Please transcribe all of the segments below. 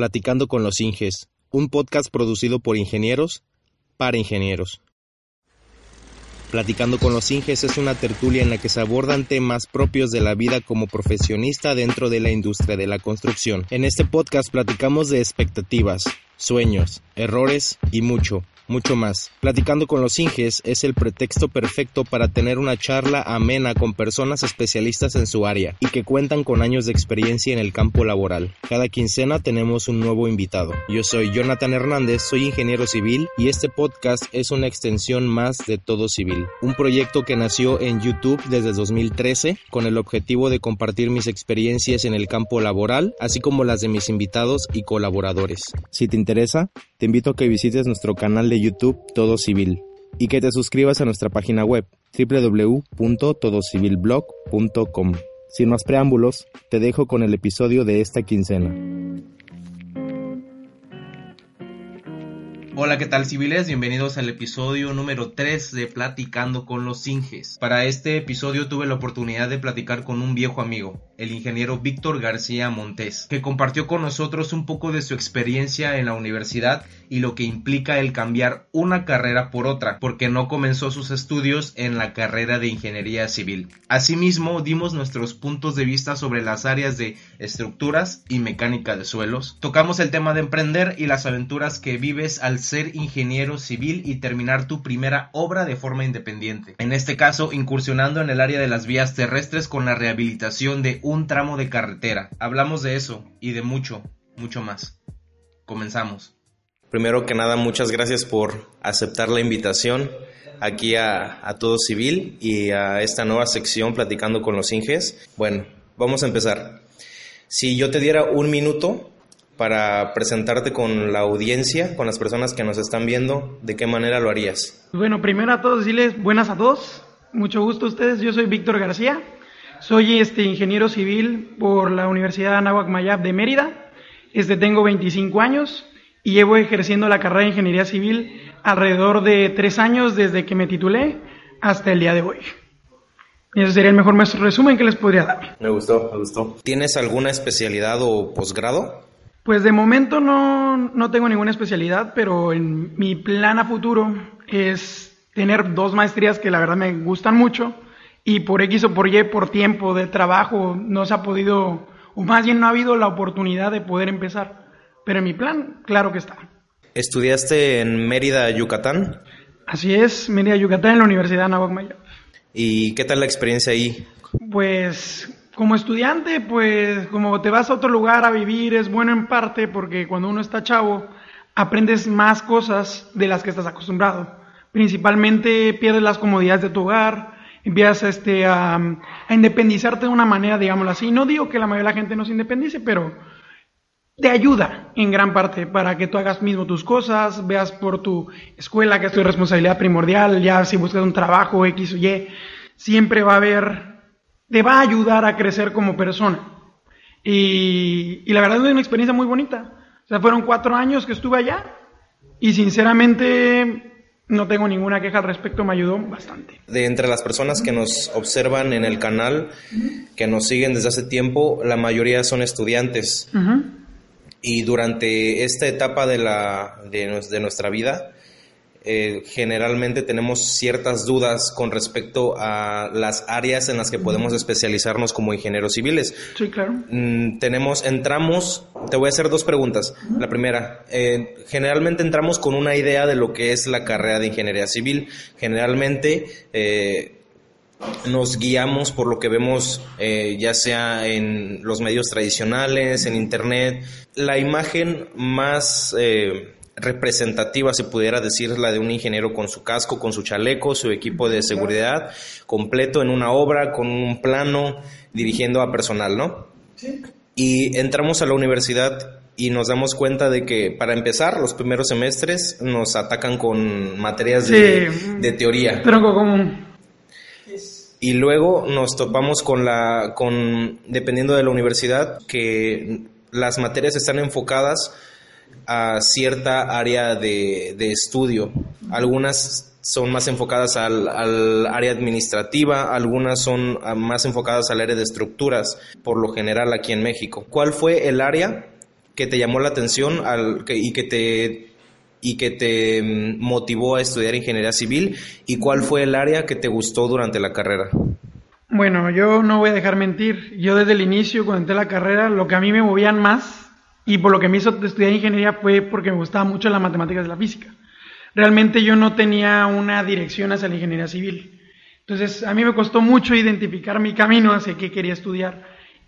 Platicando con los Inges, un podcast producido por ingenieros para ingenieros. Platicando con los Inges es una tertulia en la que se abordan temas propios de la vida como profesionista dentro de la industria de la construcción. En este podcast platicamos de expectativas, sueños, errores y mucho, mucho más. Platicando con los Inges es el pretexto perfecto para tener una charla amena con personas especialistas en su área y que cuentan con años de experiencia en el campo laboral. Cada quincena tenemos un nuevo invitado. Yo soy Jonathan Hernández, soy ingeniero civil y este podcast es una extensión más de Todo Civil, un proyecto que nació en YouTube desde 2013 con el objetivo de compartir mis experiencias en el campo laboral, así como las de mis invitados y colaboradores. Si te interesa, te invito a que visites nuestro canal de YouTube Todo Civil y que te suscribas a nuestra página web www.todocivilblog.com. Sin más preámbulos, te dejo con el episodio de esta quincena. Hola, ¿qué tal civiles? Bienvenidos al episodio número 3 de Platicando con los Inges. Para este episodio tuve la oportunidad de platicar con un viejo amigo, el ingeniero Víctor García Montés, que compartió con nosotros un poco de su experiencia en la universidad y lo que implica el cambiar una carrera por otra, porque no comenzó sus estudios en la carrera de ingeniería civil. Asimismo, dimos nuestros puntos de vista sobre las áreas de estructuras y mecánica de suelos. Tocamos el tema de emprender y las aventuras que vives al ser ingeniero civil y terminar tu primera obra de forma independiente. En este caso, incursionando en el área de las vías terrestres con la rehabilitación de un tramo de carretera. Hablamos de eso y de mucho, mucho más. Comenzamos. Primero que nada, muchas gracias por aceptar la invitación aquí a, Todo Civil y a esta nueva sección Platicando con los Inges. Bueno, vamos a empezar. Si yo te diera un minuto para presentarte con la audiencia, con las personas que nos están viendo, ¿de qué manera lo harías? Bueno, primero a todos decirles buenas a todos. Mucho gusto a ustedes. Yo soy Víctor García. Soy este ingeniero civil por la Universidad Anáhuac Mayab de Mérida. Este tengo 25 años y llevo ejerciendo la carrera de ingeniería civil alrededor de tres años desde que me titulé hasta el día de hoy. Y ese sería el mejor resumen que les podría dar. Me gustó, me gustó. ¿Tienes alguna especialidad o posgrado? Pues de momento no, no tengo ninguna especialidad, pero en mi plan a futuro es tener dos maestrías que la verdad me gustan mucho y por X o por Y, por tiempo de trabajo, no se ha podido, o más bien no ha habido la oportunidad de poder empezar. Pero en mi plan, claro que está. ¿Estudiaste en Mérida, Yucatán? Así es, Mérida, Yucatán, en la Universidad Anáhuac Mayab. ¿Y qué tal la experiencia ahí? Pues como estudiante, pues como te vas a otro lugar a vivir es bueno en parte porque cuando uno está chavo aprendes más cosas de las que estás acostumbrado. Principalmente pierdes las comodidades de tu hogar, empiezas este, a, a independizarte de una manera, digámoslo así. No digo que la mayoría de la gente no se independice, pero te ayuda en gran parte para que tú hagas mismo tus cosas, veas por tu escuela que es tu responsabilidad primordial, ya si buscas un trabajo X o Y, siempre va a haber, te va a ayudar a crecer como persona. Y, y la verdad es una experiencia muy bonita. O sea, fueron cuatro años que estuve allá y sinceramente no tengo ninguna queja al respecto, me ayudó bastante. De entre las personas que nos observan en el canal, que nos siguen desde hace tiempo, la mayoría son estudiantes. Uh -huh. Y durante esta etapa de, la, de, de nuestra vida, eh, generalmente tenemos ciertas dudas con respecto a las áreas en las que podemos especializarnos como ingenieros civiles. Sí, claro. Mm, tenemos, entramos, te voy a hacer dos preguntas. Uh -huh. La primera, eh, generalmente entramos con una idea de lo que es la carrera de ingeniería civil. Generalmente, eh, nos guiamos por lo que vemos eh, ya sea en los medios tradicionales, en internet. La imagen más eh, representativa, se pudiera decir, la de un ingeniero con su casco, con su chaleco, su equipo de seguridad, completo en una obra, con un plano, dirigiendo a personal, ¿no? Sí. Y entramos a la universidad y nos damos cuenta de que para empezar los primeros semestres nos atacan con materias de, de teoría. Tronco común. Y luego nos topamos con la, con, dependiendo de la universidad, que las materias están enfocadas a cierta área de, de estudio. Algunas son más enfocadas al, al, área administrativa, algunas son más enfocadas al área de estructuras, por lo general aquí en México. ¿Cuál fue el área que te llamó la atención al, y que te y que te mm, motivó a estudiar ingeniería civil y cuál fue el área que te gustó durante la carrera. Bueno, yo no voy a dejar mentir. Yo desde el inicio, cuando entré la carrera, lo que a mí me movían más y por lo que me hizo estudiar ingeniería fue porque me gustaba mucho las matemáticas de la física. Realmente yo no tenía una dirección hacia la ingeniería civil. Entonces, a mí me costó mucho identificar mi camino hacia qué quería estudiar.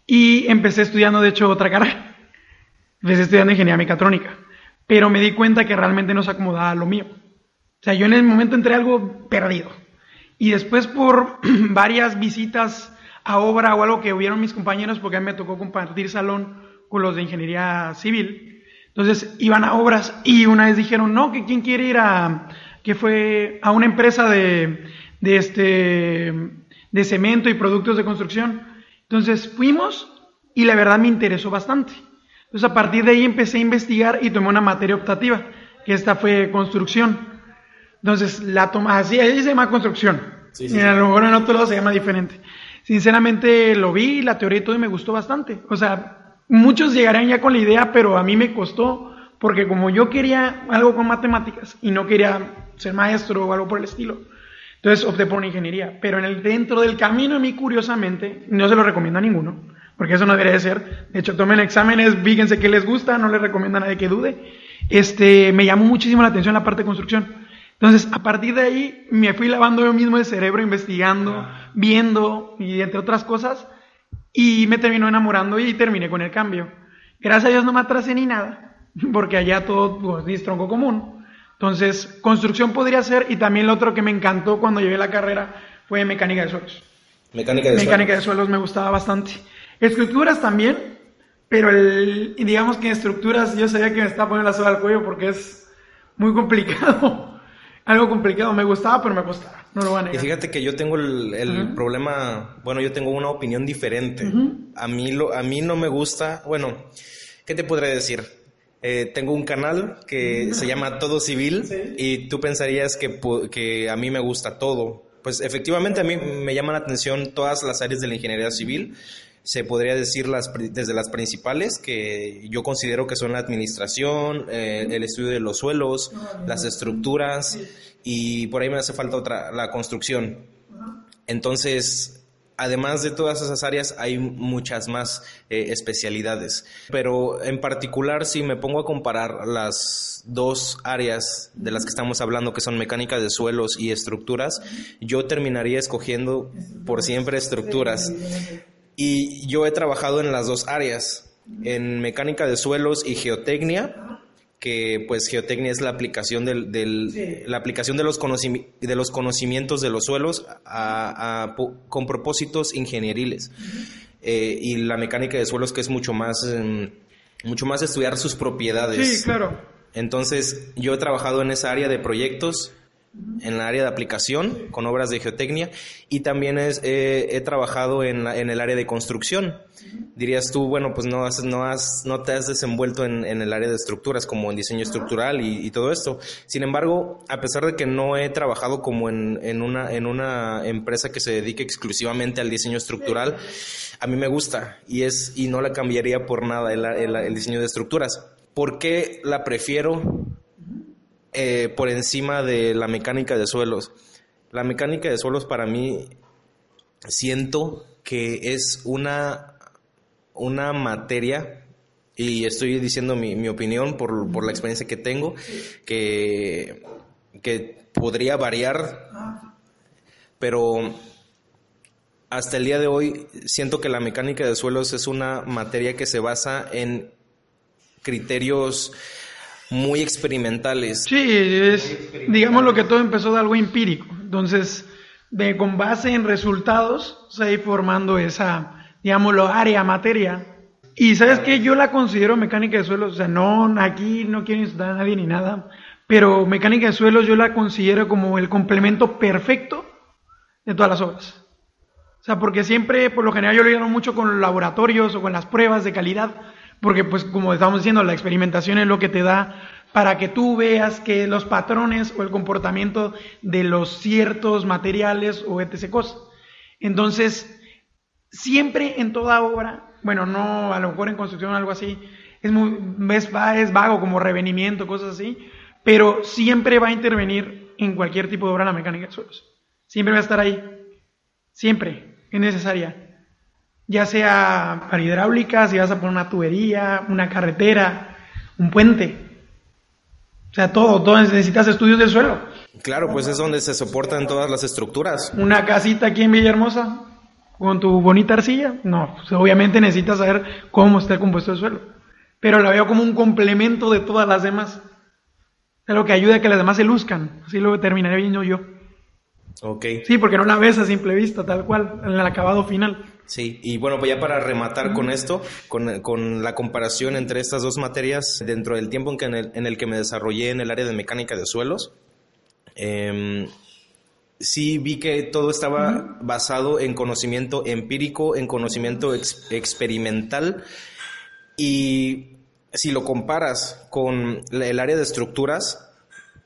Y empecé estudiando, de hecho, otra carrera. Empecé estudiando ingeniería mecatrónica. Pero me di cuenta que realmente no se acomodaba a lo mío. O sea, yo en el momento entré algo perdido. Y después por varias visitas a obra o algo que hubieron mis compañeros, porque a mí me tocó compartir salón de ingeniería civil. Entonces iban a obras y una vez dijeron, no, que quién quiere ir a, que fue a una empresa de, de este, de cemento y productos de construcción. Entonces fuimos y la verdad me interesó bastante. Entonces a partir de ahí empecé a investigar y tomé una materia optativa, que esta fue construcción. Entonces, la toma, así, ahí se llama construcción. Y a lo mejor en otro lado se llama diferente. Sinceramente lo vi, la teoría y todo, y me gustó bastante. O sea, muchos llegarían ya con la idea, pero a mí me costó, porque como yo quería algo con matemáticas y no quería ser maestro o algo por el estilo, entonces opté por una ingeniería. Pero en el dentro del camino, a mí curiosamente, no se lo recomiendo a ninguno, porque eso no debería de ser. De hecho, tomen exámenes, fíjense qué les gusta, no les recomiendo a nadie que dude. Este, me llamó muchísimo la atención la parte de construcción. Entonces, a partir de ahí, me fui lavando yo mismo el cerebro, investigando, viendo y entre otras cosas, y me terminó enamorando y terminé con el cambio. Gracias a Dios no me atrasé ni nada, porque allá todo pues, es tronco común. Entonces, construcción podría ser, y también lo otro que me encantó cuando llegué a la carrera fue mecánica de suelos. Mecánica de mecánica de suelos me gustaba bastante. Estructuras también, pero el, digamos que en estructuras yo sabía que me estaba poniendo la soga al cuello porque es muy complicado algo complicado. Me gustaba, pero me costaba. No lo van a negar. Y fíjate que yo tengo el, problema, bueno, yo tengo una opinión diferente. A mí lo, a mí no me gusta, bueno, ¿qué te podré decir? Eh, tengo un canal que se llama Todo Civil y tú pensarías que, que a mí me gusta todo. Pues efectivamente a mí me llaman la atención todas las áreas de la ingeniería civil se podría decir las, desde las principales, que yo considero que son la administración, eh, el estudio de los suelos, las estructuras y por ahí me hace falta otra, la construcción. Entonces, además de todas esas áreas, hay muchas más eh, especialidades. Pero en particular, si me pongo a comparar las dos áreas de las que estamos hablando, que son mecánica de suelos y estructuras, yo terminaría escogiendo por siempre estructuras y yo he trabajado en las dos áreas, en mecánica de suelos y geotecnia, que pues geotecnia es la aplicación del, la aplicación de los, de los conocimientos de los suelos con propósitos ingenieriles. Eh, y la mecánica de suelos que es mucho más, em, mucho más estudiar sus propiedades. Sí, claro. Entonces, yo he trabajado en esa área de proyectos en la área de aplicación con obras de geotecnia y también es, he trabajado en, en, el área de construcción. Dirías tú, bueno, pues no, has, no, has, no te has desenvuelto en, en, el área de estructuras como en diseño estructural y, y, todo esto. Sin embargo, a pesar de que no he trabajado como en, en, una, en una empresa que se dedique exclusivamente al diseño estructural, a mí me gusta y, es, y no la cambiaría por nada el, el, el diseño de estructuras. ¿Por qué la prefiero? Eh, por encima de la mecánica de suelos. La mecánica de suelos para mí siento que es una, una materia, y estoy diciendo mi, opinión por, por, la experiencia que tengo, que, que podría variar, pero hasta el día de hoy siento que la mecánica de suelos es una materia que se basa en criterios muy experimentales. Sí, es, digamos lo que todo empezó de algo empírico. Entonces, con base en resultados, se va formando esa, digámoslo, área, materia. Y sabes que yo la considero mecánica de suelos, o sea, no, aquí no quiero insultar a nadie ni nada, pero mecánica de suelos yo la considero como el complemento perfecto de todas las obras. O sea, porque siempre, por lo general, yo lo llamo mucho con los laboratorios o con las pruebas de calidad, porque pues como estamos diciendo, la experimentación es lo que te da para que tú veas que los patrones o el comportamiento de los ciertos materiales o etc. cosas. Entonces, siempre en toda obra, bueno, no a lo mejor en construcción o algo así, es, muy, es, es vago como revenimiento, cosas así, pero siempre va a intervenir en cualquier tipo de obra la mecánica de suelos. Siempre va a estar ahí. Siempre. Es necesaria. Ya sea para hidráulica, si vas a poner una tubería, una carretera, un puente. O sea, todo, todo necesitas estudios del suelo. Claro, pues es donde se soportan todas las estructuras. Una casita aquí en Villahermosa, con tu bonita arcilla, no, pues obviamente necesitas saber cómo está compuesto el suelo. Pero la veo como un complemento de todas las demás. Es lo que ayuda a que las demás se luzcan. Así lo terminaré viendo yo. Ok. Sí, porque no la ves a simple vista, tal cual, en el acabado final. Sí, y bueno, pues ya para rematar con esto, con, la comparación entre estas dos materias dentro del tiempo en, que en, el, que me desarrollé en el área de mecánica de suelos, eh, sí vi que todo estaba basado en conocimiento empírico, en conocimiento experimental y si lo comparas con el área de estructuras,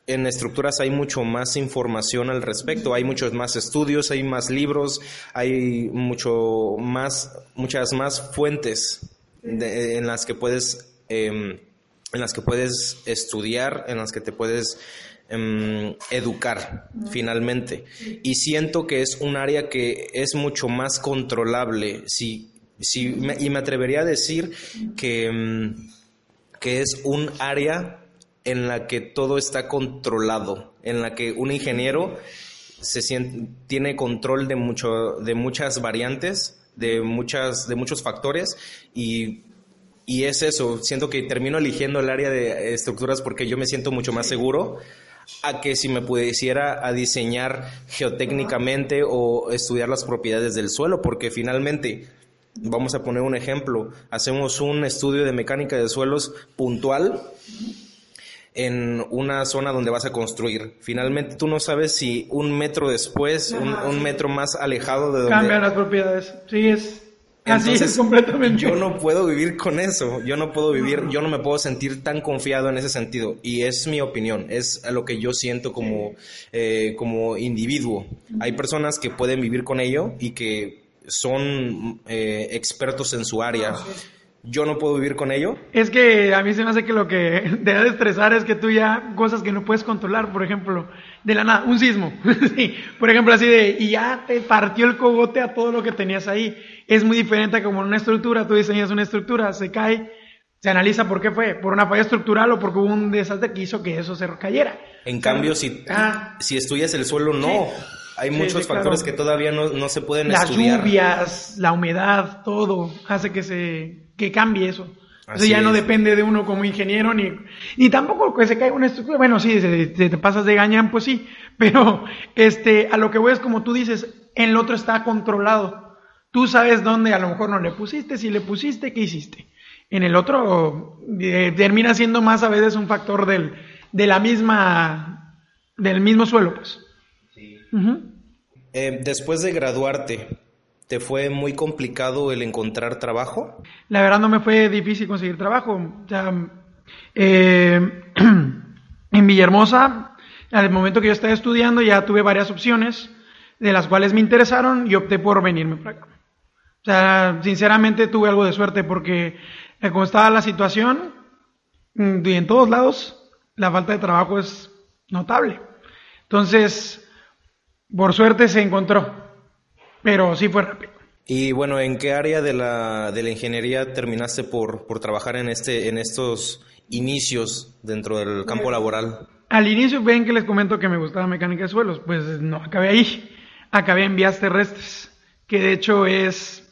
en estructuras hay mucho más información al respecto, hay muchos más estudios, hay más libros, hay mucho más, muchas más fuentes en las que puedes, em, en las que puedes estudiar, en las que te puedes em, educar finalmente. Y siento que es un área que es mucho más controlable. Si, si, y me atrevería a decir que, em, que es un área en la que todo está controlado, en la que un ingeniero se siente, tiene control de, mucho, de muchas variantes, de, muchas, de muchos factores y, y es eso, siento que termino eligiendo el área de estructuras porque yo me siento mucho más seguro a que si me pudiera a diseñar geotécnicamente o estudiar las propiedades del suelo, porque finalmente, vamos a poner un ejemplo, hacemos un estudio de mecánica de suelos puntual en una zona donde vas a construir. Finalmente tú no sabes si un metro después, un, metro más alejado de donde... Cambian las propiedades. Sí, es... Así es completamente. Yo no puedo vivir con eso. Yo no puedo vivir, yo no me puedo sentir tan confiado en ese sentido. Y es mi opinión, es lo que yo siento como, eh, como individuo. Hay personas que pueden vivir con ello y que son eh, expertos en su área yo no puedo vivir con ello. Es que a mí se me hace que lo que debe de estresar es que tú ya cosas que no puedes controlar, por ejemplo, de la nada, un sismo, sí, por ejemplo así de, y ya te partió el cogote a todo lo que tenías ahí. Es muy diferente a como en una estructura, tú diseñas una estructura, se cae, se analiza por qué fue, por una falla estructural o porque hubo un desastre que hizo que eso se cayera. En cambio, si, ah. si estudias el suelo, no. Hay muchos factores que todavía no, no, se pueden estudiar. Las lluvias, la humedad, todo hace que se que cambie eso. sea, ya no depende de uno como ingeniero, ni, ni tampoco que se caiga una estructura. Bueno, sí, si te pasas de gañán, pues sí. Pero este, a lo que voy es como tú dices, el otro está controlado. Tú sabes dónde a lo mejor no le pusiste, si le pusiste, ¿qué hiciste? En el otro eh, termina siendo más a veces un factor del, de la misma, del mismo suelo, pues. Sí. Eh, después de graduarte, ¿Te fue muy complicado el encontrar trabajo? La verdad no me fue difícil conseguir trabajo. eh, en Villahermosa, al momento que yo estaba estudiando, ya tuve varias opciones, de las cuales me interesaron y opté por venirme para acá. O sea, sinceramente tuve algo de suerte porque eh, como estaba la situación, mm, y en todos lados, la falta de trabajo es notable. Entonces, por suerte se encontró pero sí fue rápido. Y bueno, ¿en qué área de la, de la ingeniería terminaste por, por trabajar en, este, en estos inicios dentro del campo laboral? Al inicio ven que les comento que me gustaba mecánica de suelos, pues no, acabé ahí, acabé en vías terrestres, que de hecho es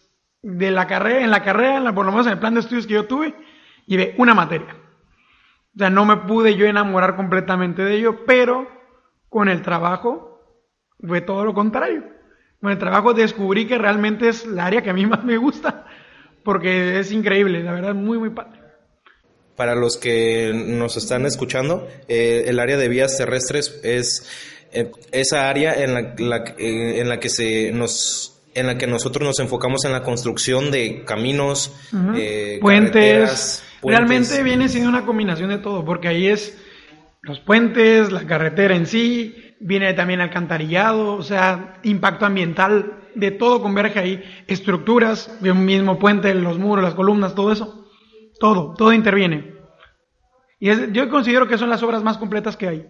de la carrera, en la carrera, en la, por lo menos en el plan de estudios que yo tuve, llevé una materia. O sea, no me pude yo enamorar completamente de ello, pero con el trabajo fue todo lo contrario. Con el trabajo descubrí que realmente es el área que a mí más me gusta, porque es increíble, la verdad, muy, muy padre. Para los que nos están escuchando, eh, el área de vías terrestres es eh, esa área en la, eh, en la que se nos en la que nosotros nos enfocamos en la construcción de caminos, puentes. Realmente viene siendo una combinación de todo, porque ahí es los puentes, la carretera en sí, viene también alcantarillado, o sea, impacto ambiental, de todo converge ahí, estructuras, de un mismo puente, los muros, las columnas, todo eso. todo, todo interviene. Y yo considero que son las obras más completas que hay.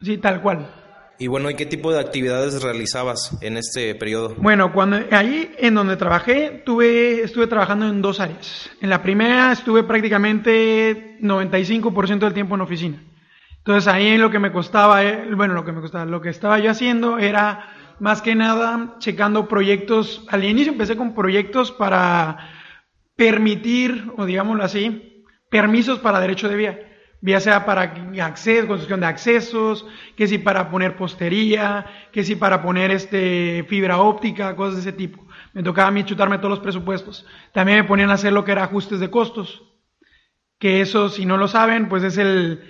Sí, tal cual. Y bueno, ¿y qué tipo de actividades realizabas en este periodo? Bueno, cuando ahí en donde trabajé, tuve, estuve trabajando en dos áreas. En la primera estuve prácticamente 95% del tiempo en oficina. Entonces ahí lo que me costaba, eh, bueno, lo que me costaba, lo que estaba yo haciendo era más que nada checando proyectos. Al inicio empecé con proyectos para permitir, o digámoslo así, permisos para derecho de vía ya sea para acceso, construcción de accesos, que si para poner postería, que si para poner este fibra óptica, cosas de ese tipo. Me tocaba a mí chutarme todos los presupuestos. También me ponían a hacer lo que era ajustes de costos, que eso, si no lo saben, pues es el,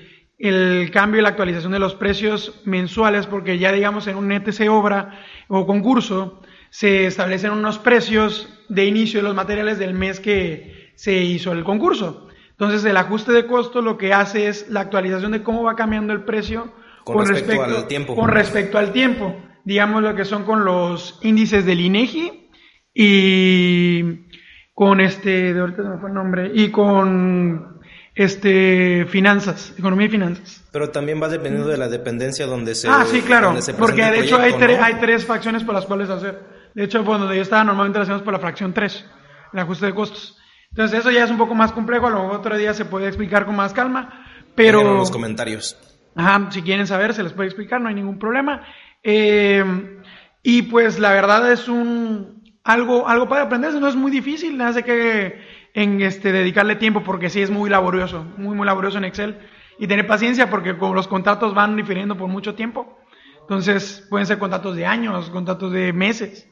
el cambio y la actualización de los precios mensuales, porque ya digamos en un ETC obra o concurso, se establecen unos precios de inicio de los materiales del mes que se hizo el concurso. Entonces el ajuste de costo lo que hace es la actualización de cómo va cambiando el precio con, respecto, al tiempo. Con respecto al tiempo. Digamos lo que son con los índices del INEGI y con este, de ahorita me fue el nombre, y con este finanzas, economía y finanzas. Pero también va dependiendo de la dependencia donde se Ah, sí, claro, porque de hecho hay, hay tres facciones por las cuales hacer. De hecho, cuando yo estaba normalmente lo hacemos por la fracción 3, el ajuste de costos. Entonces eso ya es un poco más complejo, a lo mejor otro día se puede explicar con más calma, pero... En los comentarios. Ajá, si quieren saber se les puede explicar, no hay ningún problema. Eh, y pues la verdad es un algo, algo para aprenderse, no es muy difícil, hace que en este dedicarle tiempo porque sí es muy laborioso, muy muy laborioso en Excel y tener paciencia porque como los contratos van difiriendo por mucho tiempo. Entonces pueden ser contratos de años, contratos de meses.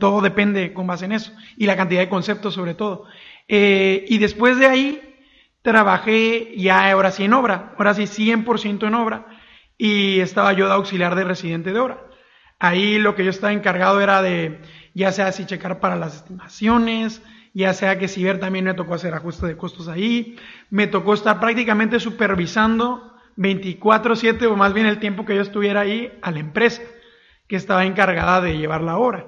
Todo depende con base en eso. Y la cantidad de conceptos sobre todo. Eh, y después de ahí trabajé ya ahora sí en obra, ahora sí 100% en obra, y estaba yo de auxiliar de residente de obra. Ahí lo que yo estaba encargado era de, ya sea si checar para las estimaciones, ya sea que si ver también me tocó hacer ajuste de costos ahí, me tocó estar prácticamente supervisando 24/7 o más bien el tiempo que yo estuviera ahí a la empresa que estaba encargada de llevar la obra.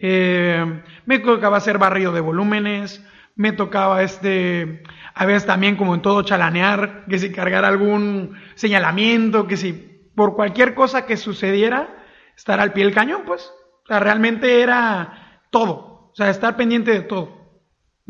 Eh, me tocaba hacer barrido de volúmenes, me tocaba este, a veces también como en todo chalanear, que si cargar algún señalamiento, que si por cualquier cosa que sucediera, estar al pie del cañón, pues. O sea, realmente era todo. O sea, estar pendiente de todo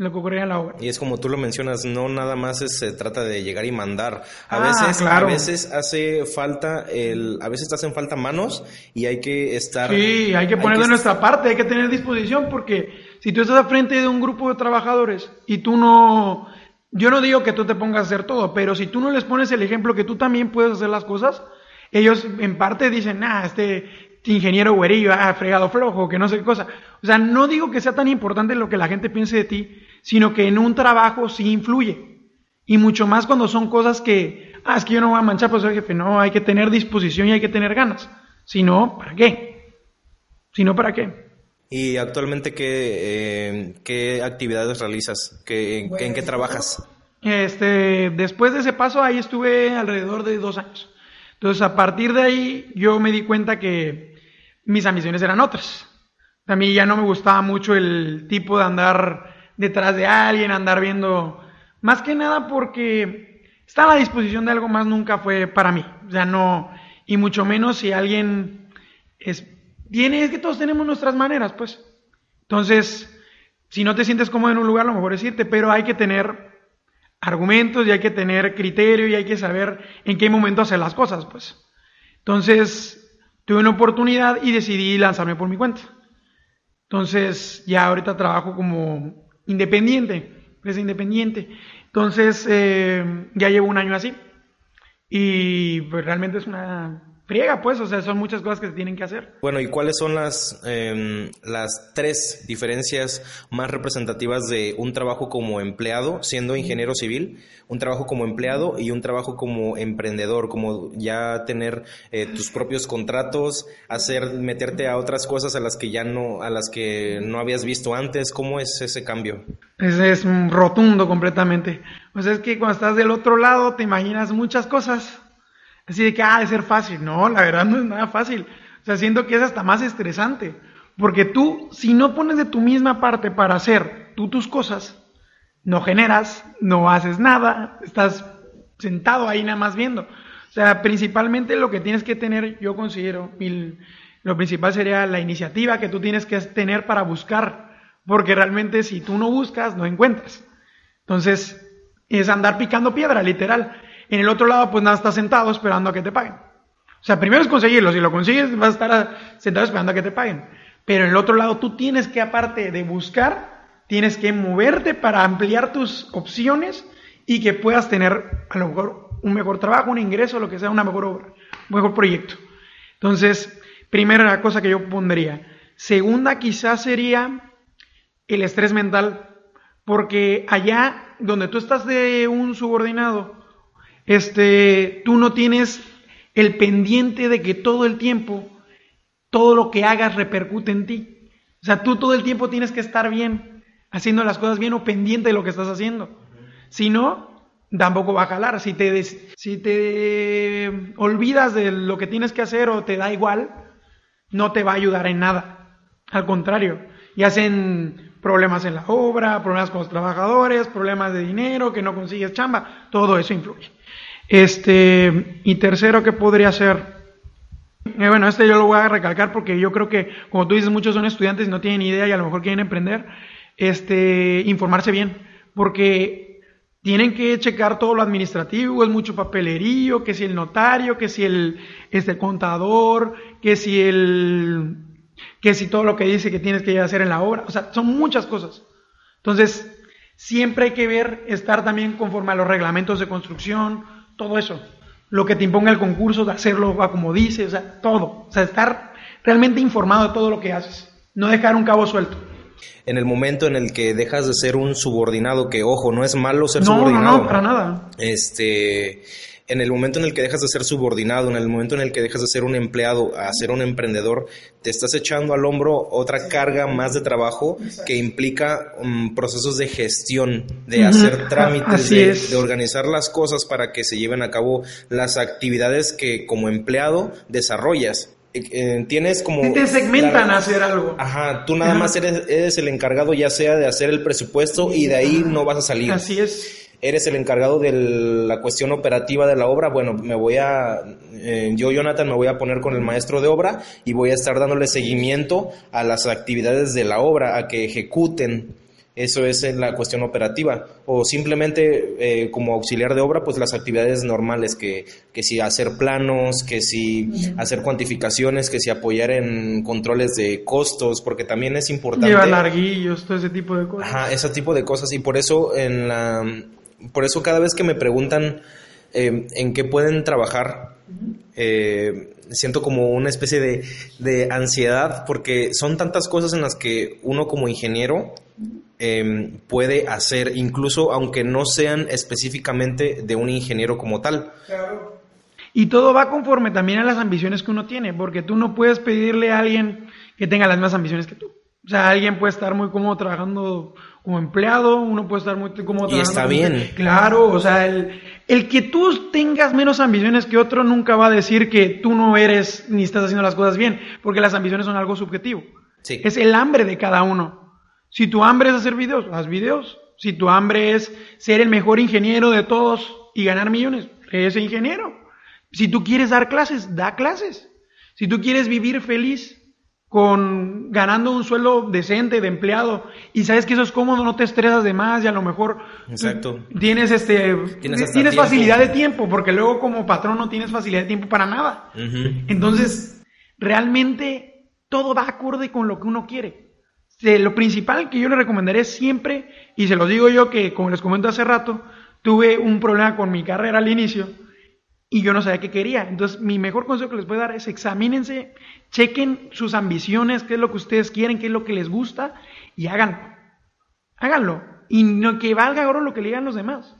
lo que ocurría en la obra. Y es como tú lo mencionas, no nada más se trata de llegar y mandar. A ah, veces, a veces hace falta el, a veces te hacen falta manos y hay que estar. Sí, hay que poner de nuestra parte, hay que tener disposición porque si tú estás al frente de un grupo de trabajadores y tú no, yo no digo que tú te pongas a hacer todo, pero si tú no les pones el ejemplo que tú también puedes hacer las cosas, ellos en parte dicen, ah, este ingeniero güerillo, ah, fregado flojo, que no sé qué cosa. O sea, no digo que sea tan importante lo que la gente piense de ti, sino que en un trabajo sí influye. Y mucho más cuando son cosas que, ah, es que yo no voy a manchar, pues soy jefe. No, hay que tener disposición y hay que tener ganas. Si no, ¿para qué? Si no, ¿para qué? ¿Y actualmente qué, eh, qué actividades realizas? ¿Qué, en, qué pues, trabajas? Este, después de ese paso ahí estuve alrededor de dos años. Entonces a partir de ahí yo me di cuenta que mis ambiciones eran otras. A mí ya no me gustaba mucho el tipo de andar detrás de alguien, andar viendo, más que nada porque estar a la disposición de algo más nunca fue para mí. O sea, no, y mucho menos si alguien es tiene, es que todos tenemos nuestras maneras, pues. Entonces, si no te sientes cómodo en un lugar, lo mejor es irte, pero hay que tener argumentos y hay que tener criterio y hay que saber en qué momento hacer las cosas, pues. Entonces, tuve una oportunidad y decidí lanzarme por mi cuenta. Entonces, ya ahorita trabajo como independiente, empresa independiente. Entonces, eh, ya llevo un año así. Y pues realmente es una friega, pues, o sea, son muchas cosas que se tienen que hacer. Bueno, ¿y cuáles son las, em, las tres diferencias más representativas de un trabajo como empleado, siendo ingeniero civil, un trabajo como empleado y un trabajo como emprendedor, como ya tener eh, tus propios contratos, hacer, meterte a otras cosas a las que ya no, a las que no habías visto antes? ¿Cómo es ese cambio? Ese es rotundo completamente. Pues es que cuando estás del otro lado te imaginas muchas cosas Así de que, ah, de ser fácil. No, la verdad no es nada fácil. O sea, siento que es hasta más estresante. Porque tú, si no pones de tu misma parte para hacer tú tus cosas, no generas, no haces nada, estás sentado ahí nada más viendo. O sea, principalmente lo que tienes que tener, yo considero, lo principal sería la iniciativa que tú tienes que tener para buscar, porque realmente si tú no buscas, no encuentras. Entonces, es andar picando piedra, literal. En el otro lado, pues nada, estás sentado esperando a que te paguen. O sea, primero es conseguirlo, si lo consigues, vas a estar sentado esperando a que te paguen. Pero en el otro lado, tú tienes que, aparte de buscar, tienes que moverte para ampliar tus opciones y que puedas tener a lo mejor un mejor trabajo, un ingreso, lo que sea, una mejor obra, un mejor proyecto. Entonces, primera cosa que yo pondría. Segunda quizás sería el estrés mental, porque allá donde tú estás de un subordinado, este, tú no tienes el pendiente de que todo el tiempo, todo lo que hagas repercute en ti. O sea, tú todo el tiempo tienes que estar bien, haciendo las cosas bien o pendiente de lo que estás haciendo. Si no, tampoco va a jalar. Si te, si te olvidas de lo que tienes que hacer o te da igual, no te va a ayudar en nada. Al contrario, y hacen problemas en la obra, problemas con los trabajadores, problemas de dinero, que no consigues chamba, todo eso influye. Este, y tercero, ¿qué podría ser? Eh, bueno, este yo lo voy a recalcar porque yo creo que, como tú dices, muchos son estudiantes y no tienen idea y a lo mejor quieren emprender, este, informarse bien, porque tienen que checar todo lo administrativo, es mucho papelerío, que si el notario, que si el este, contador, que si el que si todo lo que dice que tienes que hacer en la obra, o sea, son muchas cosas. Entonces, siempre hay que ver, estar también conforme a los reglamentos de construcción, todo eso. Lo que te imponga el concurso, de hacerlo como dice, o sea, todo. O sea, estar realmente informado de todo lo que haces. No dejar un cabo suelto en el momento en el que dejas de ser un subordinado, que ojo, no es malo ser subordinado. No, para nada. Este, en el momento en el que dejas de ser subordinado, en el momento en el que dejas de ser un empleado a ser un emprendedor, te estás echando al hombro otra carga más de trabajo que implica um, procesos de gestión, de hacer trámites, de, de, organizar las cosas para que se lleven a cabo las actividades que como empleado desarrollas. Eh, tienes como... Te segmentan a hacer algo. Ajá, tú nada más eres, el encargado ya sea de hacer el presupuesto y de ahí no vas a salir. Así es. Eres el encargado de la cuestión operativa de la obra. Bueno, me voy a... Eh, yo, Jonathan, me voy a poner con el maestro de obra y voy a estar dándole seguimiento a las actividades de la obra, a que ejecuten eso es en la cuestión operativa. O simplemente eh, como auxiliar de obra, pues las actividades normales, que, que si hacer planos, que si hacer cuantificaciones, que si apoyar en controles de costos, porque también es importante. Llevar larguillos, todo ese tipo de cosas. Ajá, ese tipo de cosas. Y por eso en la por eso cada vez que me preguntan eh, en qué pueden trabajar, eh, siento como una especie de, de, ansiedad porque son tantas cosas en las que uno como ingeniero Em, puede hacer, incluso aunque no sean específicamente de un ingeniero como tal. Y todo va conforme también a las ambiciones que uno tiene, porque tú no puedes pedirle a alguien que tenga las mismas ambiciones que tú. O sea, alguien puede estar muy cómodo trabajando como empleado, uno puede estar muy cómodo trabajando. Y está bien. Claro, o sea, el, el que tú tengas menos ambiciones que otro nunca va a decir que tú no eres ni estás haciendo las cosas bien, porque las ambiciones son algo subjetivo. Sí. Es el hambre de cada uno. Si tu hambre es hacer videos, haz videos. Si tu hambre es ser el mejor ingeniero de todos y ganar millones, eres ingeniero. Si tú quieres dar clases, da clases. Si tú quieres vivir feliz con ganando un sueldo decente de empleado y sabes que eso es cómodo, no te estresas de más y a lo mejor Exacto. tienes este tienes, facilidad de tiempo, porque luego como patrón no tienes facilidad de tiempo para nada. Entonces, realmente todo va acorde con lo que uno quiere lo principal que yo le recomendaré siempre, y se lo digo yo que, como les comento hace rato, tuve un problema con mi carrera al inicio y yo no sabía qué quería. Entonces, mi mejor consejo que les puedo dar es examínense, chequen sus ambiciones, qué es lo que ustedes quieren, qué es lo que les gusta y háganlo. Háganlo. Y no que valga oro lo que le digan los demás.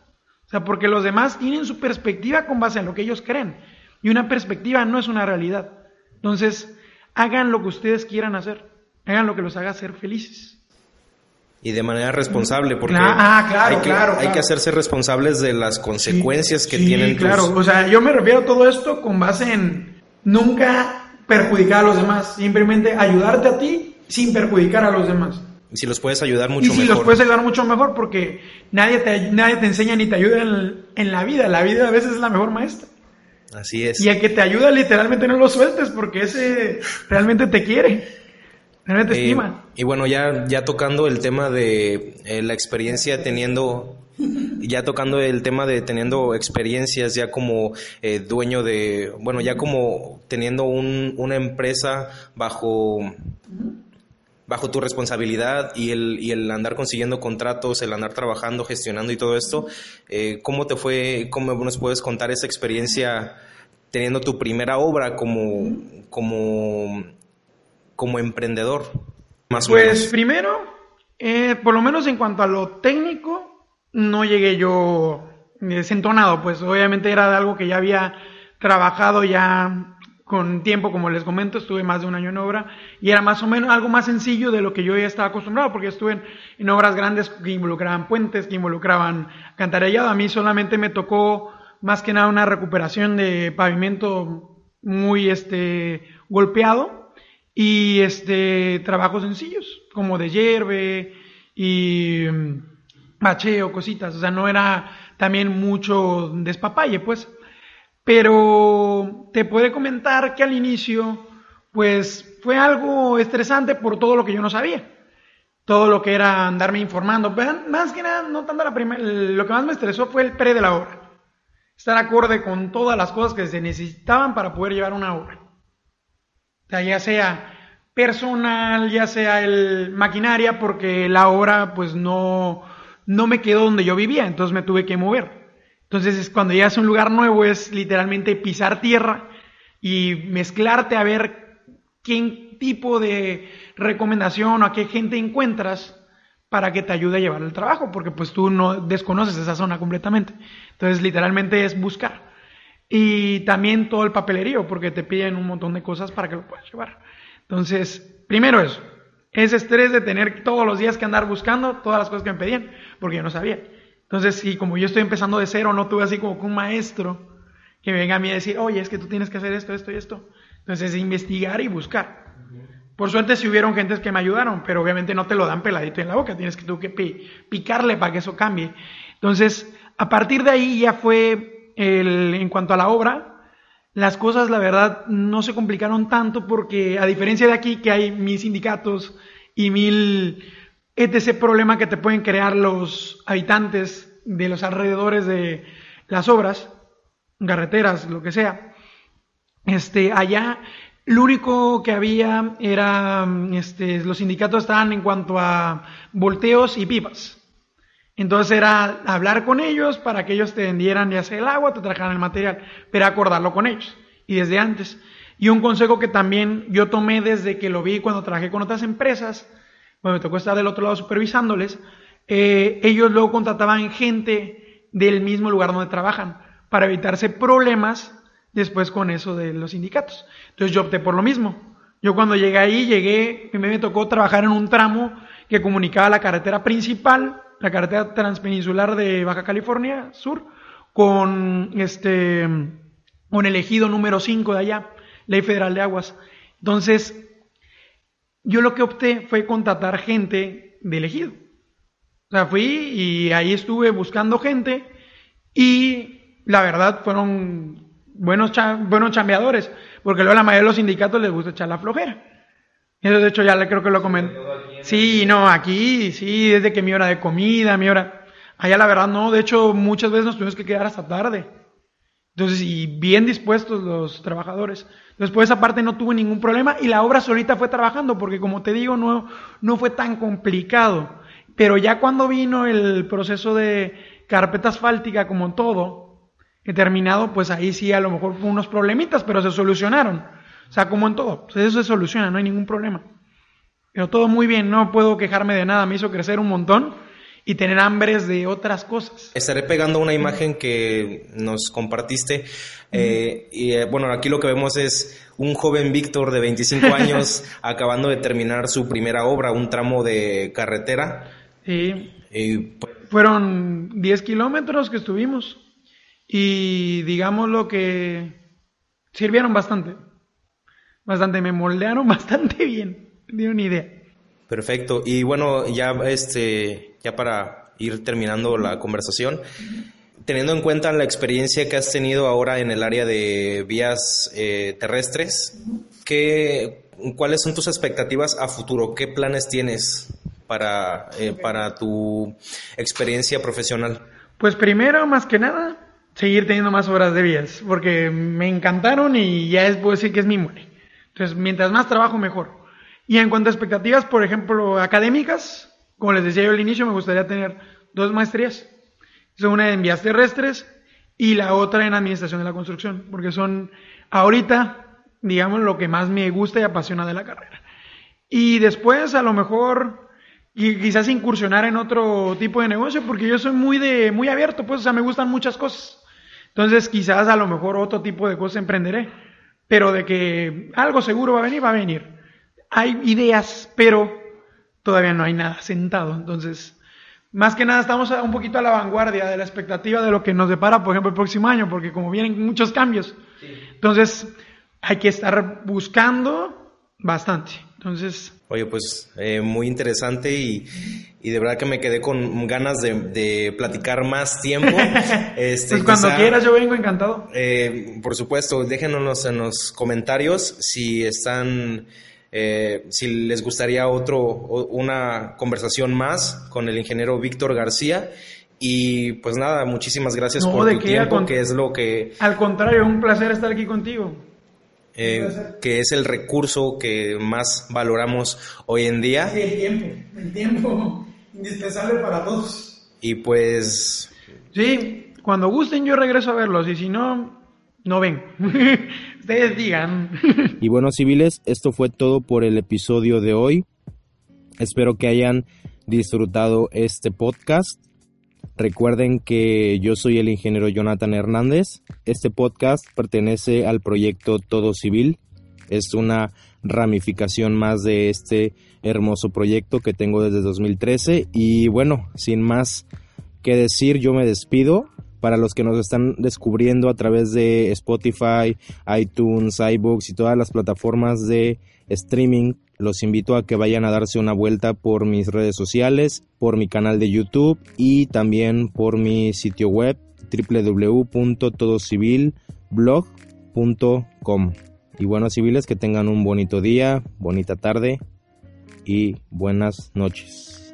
O sea, porque los demás tienen su perspectiva con base en lo que ellos creen. Y una perspectiva no es una realidad. Entonces, hagan lo que ustedes quieran hacer. Hagan lo que los haga ser felices. Y de manera responsable, porque ah, claro, hay, que, claro, hay que hacerse responsables de las consecuencias que tienen. Claro, o sea, yo me refiero a todo esto con base en nunca perjudicar a los demás, simplemente ayudarte a ti sin perjudicar a los demás. Si los puedes ayudar mucho mejor. Y si los puedes ayudar mucho mejor porque nadie te, nadie te enseña ni te ayuda en, en la vida. La vida a veces es la mejor maestra. Así es. Y el que te ayuda literalmente no lo sueltes porque ese realmente te quiere, te eh, estima. Y bueno, ya, ya tocando el tema de eh, la experiencia teniendo, ya tocando el tema de teniendo experiencias ya como eh, dueño de, bueno, ya como teniendo un, una empresa bajo bajo tu responsabilidad y el, y el andar consiguiendo contratos, el andar trabajando, gestionando y todo esto, eh, ¿cómo te fue, cómo nos puedes contar esa experiencia teniendo tu primera obra como, como, como emprendedor? Más pues primero, eh, por lo menos en cuanto a lo técnico, no llegué yo desentonado, pues obviamente era de algo que ya había trabajado ya con tiempo, como les comento, estuve más de un año en obra y era más o menos algo más sencillo de lo que yo ya estaba acostumbrado, porque estuve en, obras grandes que involucraban puentes, que involucraban cantarellado. A mí solamente me tocó más que nada una recuperación de pavimento muy este, golpeado y este, trabajos sencillos, como de hierve y mm, bacheo, cositas. O sea, no era también mucho despapalle, pues. Pero te puedo comentar que al inicio, pues fue algo estresante por todo lo que yo no sabía. Todo lo que era andarme informando. más que nada, no tanto la primera, lo que más me estresó fue el pre de la obra. Estar acorde con todas las cosas que se necesitaban para poder llevar una obra. Ya sea personal, ya sea el maquinaria, porque la obra pues no, no me quedó donde yo vivía, entonces me tuve que mover. Entonces, cuando llegas a un lugar nuevo es literalmente pisar tierra y mezclarte a ver qué tipo de recomendación o a qué gente encuentras para que te ayude a llevar el trabajo, porque pues tú no desconoces esa zona completamente. Entonces, literalmente es buscar. Y también todo el papelerío, porque te piden un montón de cosas para que lo puedas llevar. Entonces, primero eso, ese estrés de tener todos los días que andar buscando todas las cosas que me pedían, porque yo no sabía. Entonces, si como yo estoy empezando de cero, no tuve así como un maestro que venga a mí a decir, oye, es que tú tienes que hacer esto, esto y esto. Entonces, investigar y buscar. Por suerte, si hubieron gentes que me ayudaron, pero obviamente no te lo dan peladito en la boca, tienes que tú que picarle para que eso cambie. Entonces, a partir de ahí ya fue en cuanto a la obra, las cosas, la verdad, no se complicaron tanto porque, a diferencia de aquí, que hay mil sindicatos y mil ese problema que te pueden crear los habitantes de los alrededores de las obras, carreteras, lo que sea. Este, allá lo único que había era, este, los sindicatos estaban en cuanto a volteos y pipas. Entonces era hablar con ellos para que ellos te vendieran ya sea el agua, te trajeran el material, pero acordarlo con ellos y desde antes. Y un consejo que también yo tomé desde que lo vi cuando trabajé con otras empresas, bueno, me tocó estar del otro lado supervisándoles, eh, ellos luego contrataban gente del mismo lugar donde trabajan para evitarse problemas después con eso de los sindicatos. Entonces yo opté por lo mismo. Yo cuando llegué ahí, llegué, me tocó trabajar en un tramo que comunicaba la carretera principal, la carretera transpeninsular de Baja California Sur, con este, con el ejido número 5 de allá, Ley Federal de Aguas. Entonces, yo lo que opté fue contratar gente de elegido. O sea, fui y ahí estuve buscando gente y la verdad fueron buenos, buenos chambeadores, porque luego la mayoría de los sindicatos les gusta echar la flojera. Eso de hecho ya le creo que lo comenté. Sí, no, aquí sí, desde que mi hora de comida, mi hora... Allá la verdad no, de hecho muchas veces nos tuvimos que quedar hasta tarde. Entonces, y bien dispuestos los trabajadores. Después esa parte no tuvo ningún problema y la obra solita fue trabajando porque como te digo no, no fue tan complicado. Pero ya cuando vino el proceso de carpeta asfáltica como todo, he terminado, pues ahí sí a lo mejor fue unos problemitas, pero se solucionaron. O sea, como en todo, pues eso se soluciona, no hay ningún problema. Pero todo muy bien, no puedo quejarme de nada, me hizo crecer un montón y tener hambres de otras cosas. Estaré pegando una imagen que nos compartiste. Eh, y eh, bueno, aquí lo que vemos es un joven Víctor de 25 años acabando de terminar su primera obra, un tramo de carretera. Sí. Pues, Fueron 10 kilómetros que estuvimos y digamos lo que sirvieron bastante. Bastante, me moldearon bastante bien. No una idea. Perfecto. Y bueno, ya este, ya para ir terminando la conversación, teniendo en cuenta la experiencia que has tenido ahora en el área de vías eh, terrestres, ¿qué, ¿cuáles son tus expectativas a futuro? ¿Qué planes tienes para, eh, para tu experiencia profesional? Pues primero, más que nada, seguir teniendo más horas de vías, porque me encantaron y ya es, puedo decir que es mi muere. Entonces, mientras más trabajo, mejor. Y en cuanto a expectativas, por ejemplo, académicas, como les decía yo al inicio, me gustaría tener dos maestrías. Una en vías terrestres y la otra en administración de la construcción, porque son ahorita, digamos, lo que más me gusta y apasiona de la carrera. Y después, a lo mejor, y quizás incursionar en otro tipo de negocio, porque yo soy muy de muy abierto, pues, o sea, me gustan muchas cosas. Entonces, quizás a lo mejor otro tipo de cosas emprenderé, pero de que algo seguro va a venir, va a venir. Hay ideas, pero todavía no hay nada sentado. Entonces, más que nada estamos un poquito a la vanguardia de la expectativa de lo que nos depara, por ejemplo, el próximo año, porque como vienen muchos cambios, entonces hay que estar buscando bastante. Entonces. Oye, pues eh, muy interesante y, de verdad que me quedé con ganas de, platicar más tiempo. Este, pues cuando quieras, yo vengo encantado. Eh, por supuesto, déjenos en los comentarios si están. Eh, si les gustaría otro, una conversación más con el ingeniero Víctor García. Y pues nada, muchísimas gracias por tu tiempo, que es lo que... Al contrario, un placer estar aquí contigo. Eh, que es el recurso que más valoramos hoy en día. Sí, el tiempo, el tiempo indispensable para todos. Y pues... Sí, cuando gusten yo regreso a verlos y si no, no ven. Ustedes digan. y bueno, civiles, esto fue todo por el episodio de hoy. Espero que hayan disfrutado este podcast. Recuerden que yo soy el ingeniero Jonathan Hernández. Este podcast pertenece al proyecto Todo Civil. Es una ramificación más de este hermoso proyecto que tengo desde 2013. Y bueno, sin más que decir, yo me despido. Para los que nos están descubriendo a través de Spotify, iTunes, iBooks y todas las plataformas de streaming, los invito a que vayan a darse una vuelta por mis redes sociales, por mi canal de YouTube y también por mi sitio web www.todocivilblog.com. Y buenos civiles que tengan un bonito día, bonita tarde y buenas noches.